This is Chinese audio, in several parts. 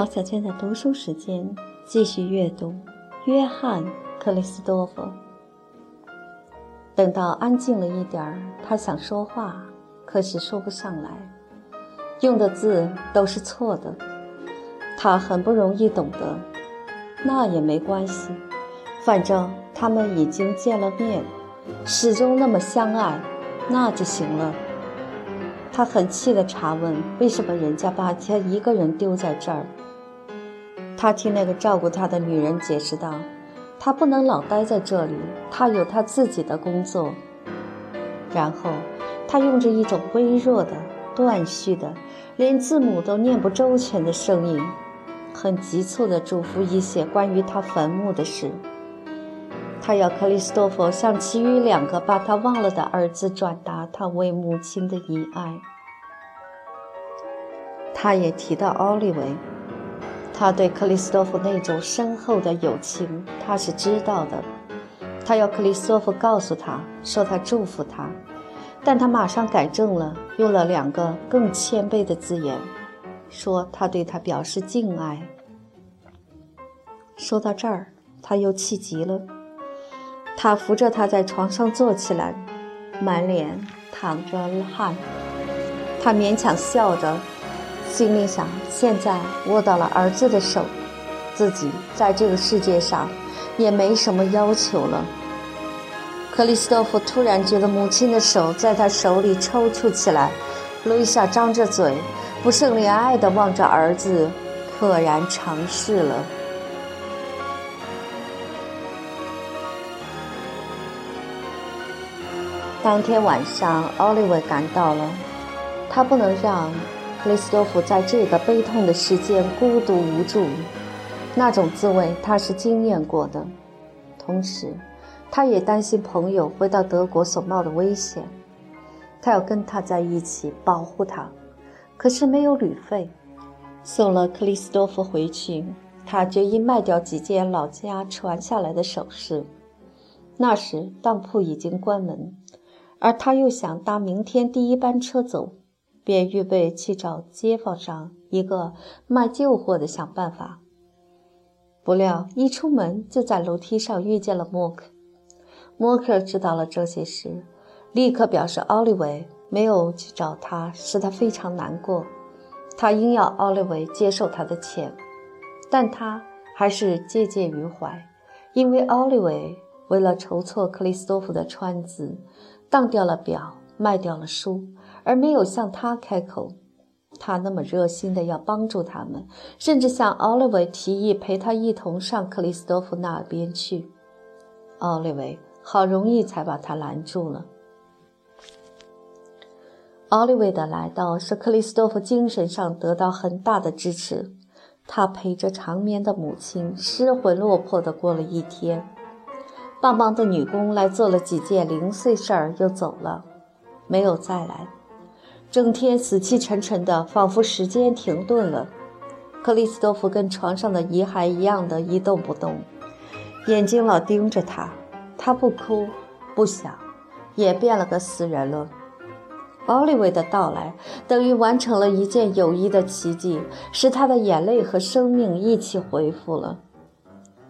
毛小娟的读书时间，继续阅读《约翰·克里斯多夫》。等到安静了一点儿，他想说话，可是说不上来，用的字都是错的。他很不容易懂得，那也没关系，反正他们已经见了面，始终那么相爱，那就行了。他很气地查问：“为什么人家把他一个人丢在这儿？”他替那个照顾他的女人解释道：“他不能老待在这里，他有他自己的工作。”然后，他用着一种微弱的、断续的、连字母都念不周全的声音，很急促地嘱咐一些关于他坟墓的事。他要克里斯多夫向其余两个把他忘了的儿子转达他为母亲的遗爱。他也提到奥利维。他对克里斯托夫那种深厚的友情，他是知道的。他要克里斯托夫告诉他说他祝福他，但他马上改正了，用了两个更谦卑的字眼，说他对他表示敬爱。说到这儿，他又气极了。他扶着他在床上坐起来，满脸淌着汗。他勉强笑着。心里想：现在握到了儿子的手，自己在这个世界上也没什么要求了。克里斯托夫突然觉得母亲的手在他手里抽搐起来。路易莎张着嘴，不胜怜爱地望着儿子，赫然尝试了。当天晚上，奥利维赶到了，他不能让。克里斯多夫在这个悲痛的世间孤独无助，那种滋味他是经验过的。同时，他也担心朋友回到德国所冒的危险，他要跟他在一起保护他。可是没有旅费，送了克里斯多夫回去，他决意卖掉几件老家传下来的首饰。那时当铺已经关门，而他又想搭明天第一班车走。便预备去找街坊上一个卖旧货的想办法。不料一出门就在楼梯上遇见了莫克。莫克知道了这些事，立刻表示奥利维没有去找他，使他非常难过。他硬要奥利维接受他的钱，但他还是借鉴于怀，因为奥利维为了筹措克里斯托夫的川子，当掉了表，卖掉了书。而没有向他开口，他那么热心的要帮助他们，甚至向奥利维提议陪他一同上克里斯多夫那边去。奥利维好容易才把他拦住了。奥利维的来到使克里斯多夫精神上得到很大的支持，他陪着长眠的母亲失魂落魄的过了一天。帮忙的女工来做了几件零碎事儿，又走了，没有再来。整天死气沉沉的，仿佛时间停顿了。克里斯多夫跟床上的遗骸一样的一动不动，眼睛老盯着他。他不哭不想，也变了个死人了。奥利维的到来等于完成了一件友谊的奇迹，使他的眼泪和生命一起恢复了。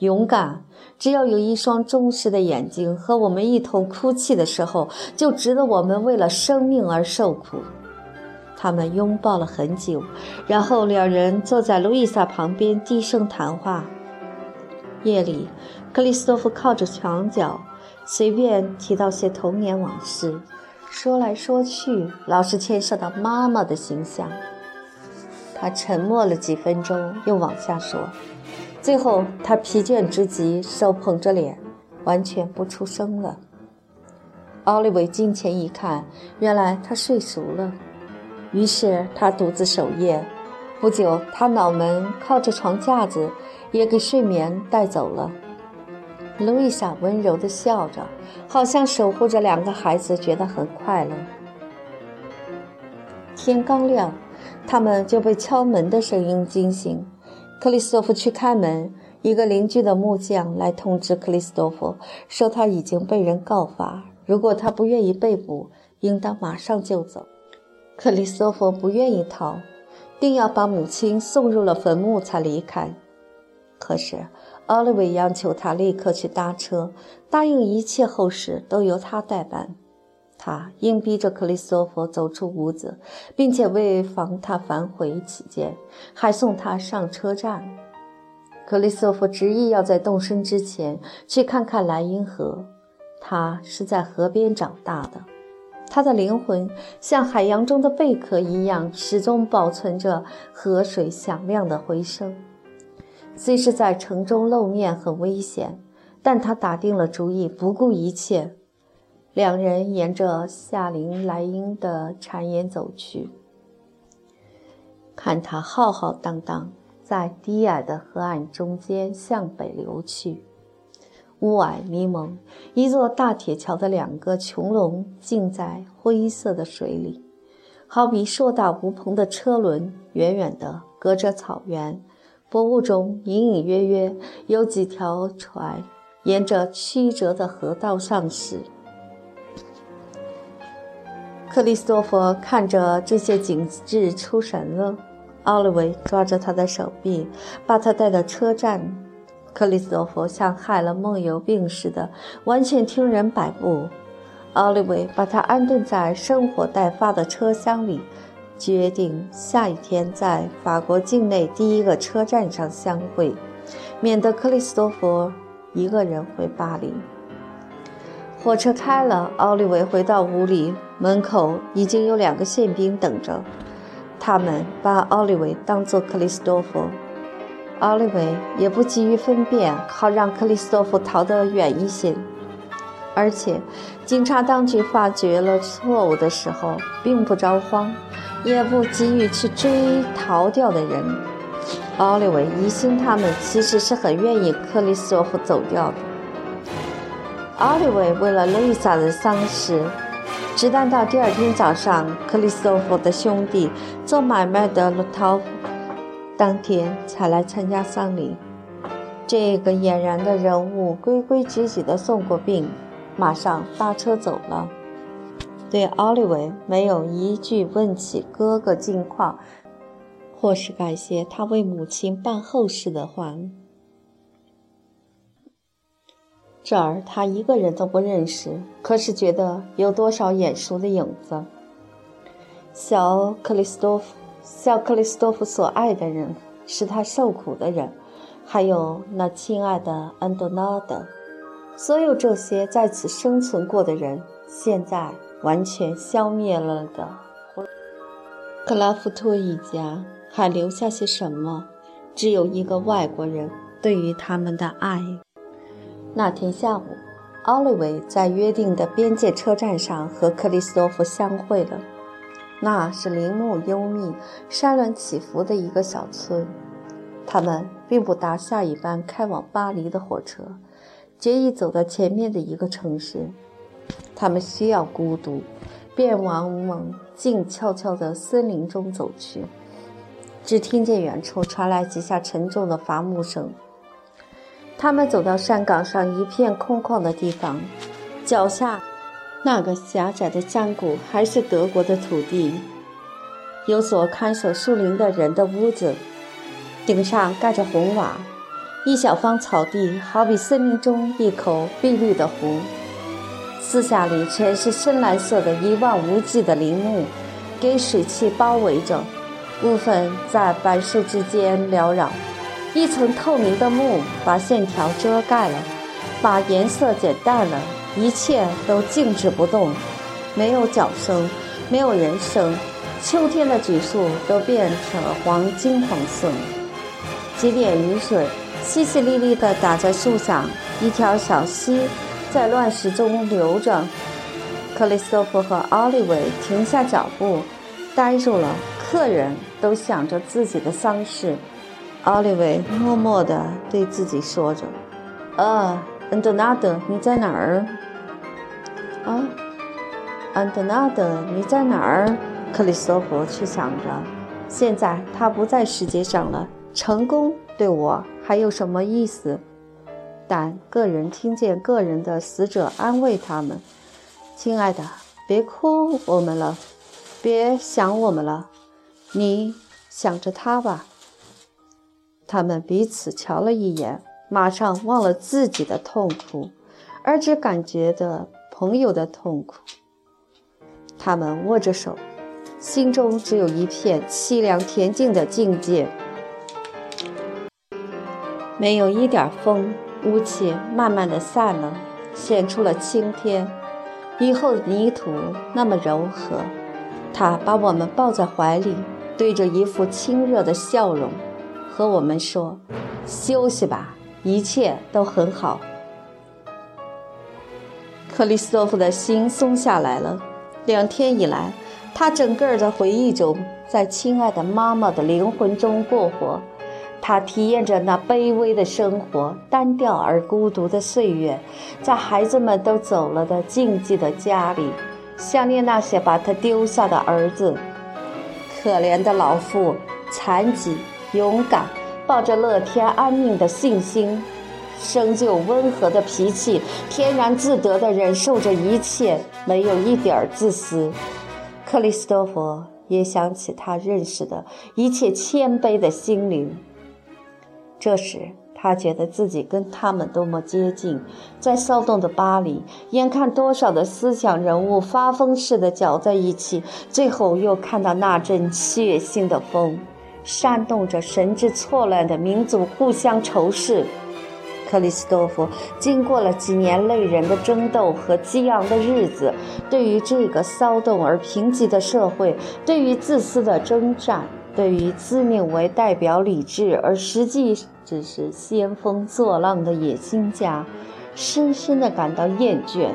勇敢，只要有一双忠实的眼睛和我们一同哭泣的时候，就值得我们为了生命而受苦。他们拥抱了很久，然后两人坐在路易莎旁边低声谈话。夜里，克里斯多夫靠着墙角，随便提到些童年往事，说来说去，老是牵涉到妈妈的形象。他沉默了几分钟，又往下说，最后他疲倦之极，手捧着脸，完全不出声了。奥利维近前一看，原来他睡熟了。于是他独自守夜，不久，他脑门靠着床架子，也给睡眠带走了。路易莎温柔地笑着，好像守护着两个孩子，觉得很快乐。天刚亮，他们就被敲门的声音惊醒。克里斯多夫去开门，一个邻居的木匠来通知克里斯多夫，说他已经被人告发，如果他不愿意被捕，应当马上就走。克里斯托弗不愿意逃，定要把母亲送入了坟墓才离开。可是奥利维央求他立刻去搭车，答应一切后事都由他代办。他硬逼着克里斯托弗走出屋子，并且为防他反悔起见，还送他上车站。克里斯托弗执意要在动身之前去看看莱茵河。他是在河边长大的，他的灵魂像海洋中的贝壳一样，始终保存着河水响亮的回声。虽是在城中露面很危险，但他打定了主意，不顾一切。两人沿着夏林莱茵的谗言走去，看他浩浩荡荡在低矮的河岸中间向北流去。雾霭迷蒙，一座大铁桥的两个穹隆浸在灰色的水里，好比硕大无朋的车轮，远远地隔着草原。薄雾中隐隐约约有几条船沿着曲折的河道上驶。克里斯托弗看着这些景致出神了。奥利维抓着他的手臂，把他带到车站。克里斯托弗像害了梦游病似的，完全听人摆布。奥利维把他安顿在生火待发的车厢里，决定下一天在法国境内第一个车站上相会，免得克里斯托弗一个人回巴黎。火车开了，奥利维回到屋里，门口已经有两个宪兵等着，他们把奥利维当作克里斯托弗。奥利维也不急于分辨，好让克里斯托弗逃得远一些。而且，警察当局发觉了错误的时候，并不着慌，也不急于去追逃掉的人。奥利维疑心他们其实是很愿意克里斯托弗走掉的。奥利维为了露莎的丧事，直到到第二天早上，克里斯托弗的兄弟做买卖的鲁陶夫。当天才来参加丧礼，这个俨然的人物规规矩矩地送过病，马上搭车走了，对奥利维没有一句问起哥哥近况，或是感谢他为母亲办后事的话。这儿他一个人都不认识，可是觉得有多少眼熟的影子。小克里斯多夫。小克里斯多夫所爱的人，使他受苦的人，还有那亲爱的安多纳德，所有这些在此生存过的人，现在完全消灭了的。克拉夫托一家还留下些什么？只有一个外国人对于他们的爱。那天下午，奥利维在约定的边界车站上和克里斯托夫相会了。那是林木幽密、山峦起伏的一个小村。他们并不搭下一班开往巴黎的火车，决意走到前面的一个城市。他们需要孤独，便往猛静悄悄的森林中走去。只听见远处传来几下沉重的伐木声。他们走到山岗上一片空旷的地方，脚下。那个狭窄的山谷还是德国的土地，有所看守树林的人的屋子，顶上盖着红瓦，一小方草地好比森林中一口碧绿的湖，四下里全是深蓝色的一望无际的林木，给水汽包围着，部分在柏树之间缭绕，一层透明的雾把线条遮盖了，把颜色减淡了。一切都静止不动，没有脚声，没有人声。秋天的榉树都变成了黄金黄色。几点雨水淅淅沥沥地打在树上，一条小溪在乱石中流着。克里斯托弗和奥利维停下脚步，呆住了。客人都想着自己的丧事。奥利维默默地对自己说着：“呃，恩德纳德，你在哪儿？”啊，安德纳德，你在哪儿？克里斯托弗却想着，现在他不在世界上了，成功对我还有什么意思？但个人听见个人的死者安慰他们：“亲爱的，别哭我们了，别想我们了。你想着他吧。他们彼此瞧了一眼，马上忘了自己的痛苦，而只感觉的朋友的痛苦。他们握着手，心中只有一片凄凉恬静的境界。没有一点风，雾气慢慢的散了，显出了青天。以后的泥土那么柔和，他把我们抱在怀里，对着一副亲热的笑容，和我们说：“休息吧，一切都很好。”克里斯托弗的心松下来了。两天以来，他整个的回忆中，在亲爱的妈妈的灵魂中过活。他体验着那卑微的生活，单调而孤独的岁月，在孩子们都走了的静寂的家里，想念那些把他丢下的儿子。可怜的老妇，残疾、勇敢，抱着乐天安命的信心，生就温和的脾气，天然自得地忍受着一切，没有一点自私。克里斯多弗也想起他认识的一切谦卑的心灵。这时，他觉得自己跟他们多么接近。在骚动的巴黎，眼看多少的思想人物发疯似的搅在一起，最后又看到那阵血腥的风，煽动着神志错乱的民族互相仇视。克里斯多夫经过了几年累人的争斗和激昂的日子，对于这个骚动而贫瘠的社会，对于自私的征战。对于自命为代表理智而实际只是兴风作浪的野心家，深深地感到厌倦。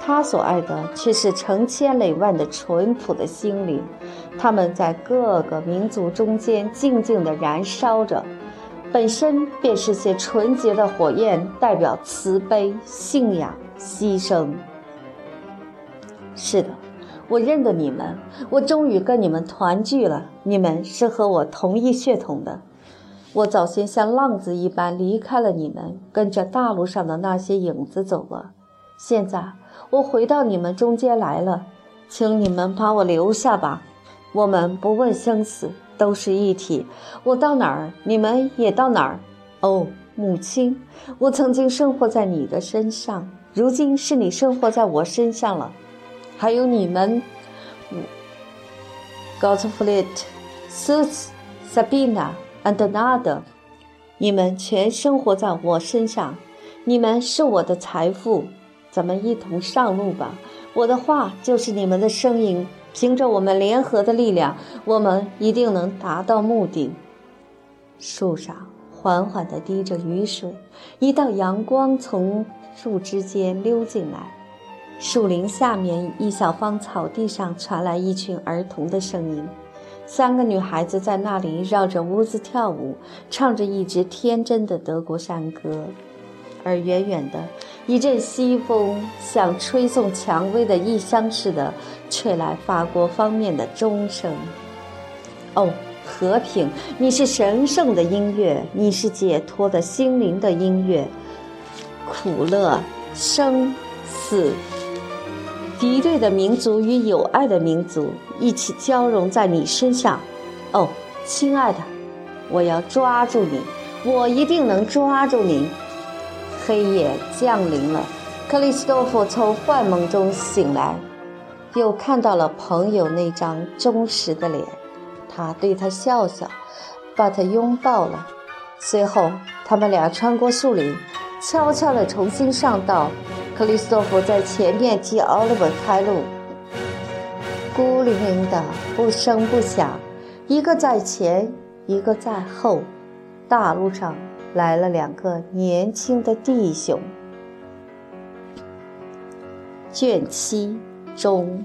他所爱的却是成千累万的淳朴的心灵，他们在各个民族中间静静地燃烧着，本身便是些纯洁的火焰，代表慈悲、信仰、牺牲。是的。我认得你们，我终于跟你们团聚了。你们是和我同一血统的。我早先像浪子一般离开了你们，跟着大路上的那些影子走了。现在我回到你们中间来了，请你们把我留下吧。我们不问生死，都是一体。我到哪儿，你们也到哪儿。哦，母亲，我曾经生活在你的身上，如今是你生活在我身上了。还有你们，Gottfried、Sus、Sabina and Nada，你们全生活在我身上，你们是我的财富。咱们一同上路吧！我的话就是你们的声音，凭着我们联合的力量，我们一定能达到目的。树上缓缓地滴着雨水，一道阳光从树枝间溜进来。树林下面一小方草地上传来一群儿童的声音，三个女孩子在那里绕着屋子跳舞，唱着一支天真的德国山歌。而远远的一阵西风，像吹送蔷薇的异香似的，吹来法国方面的钟声。哦，和平，你是神圣的音乐，你是解脱的心灵的音乐。苦乐，生死。敌对的民族与友爱的民族一起交融在你身上，哦，亲爱的，我要抓住你，我一定能抓住你。黑夜降临了，克里斯多夫从幻梦中醒来，又看到了朋友那张忠实的脸，他对他笑笑，把他拥抱了。随后，他们俩穿过树林，悄悄地重新上道。克里斯托弗在前面替奥利弗开路，孤零零的，不声不响，一个在前，一个在后。大路上来了两个年轻的弟兄。卷七中。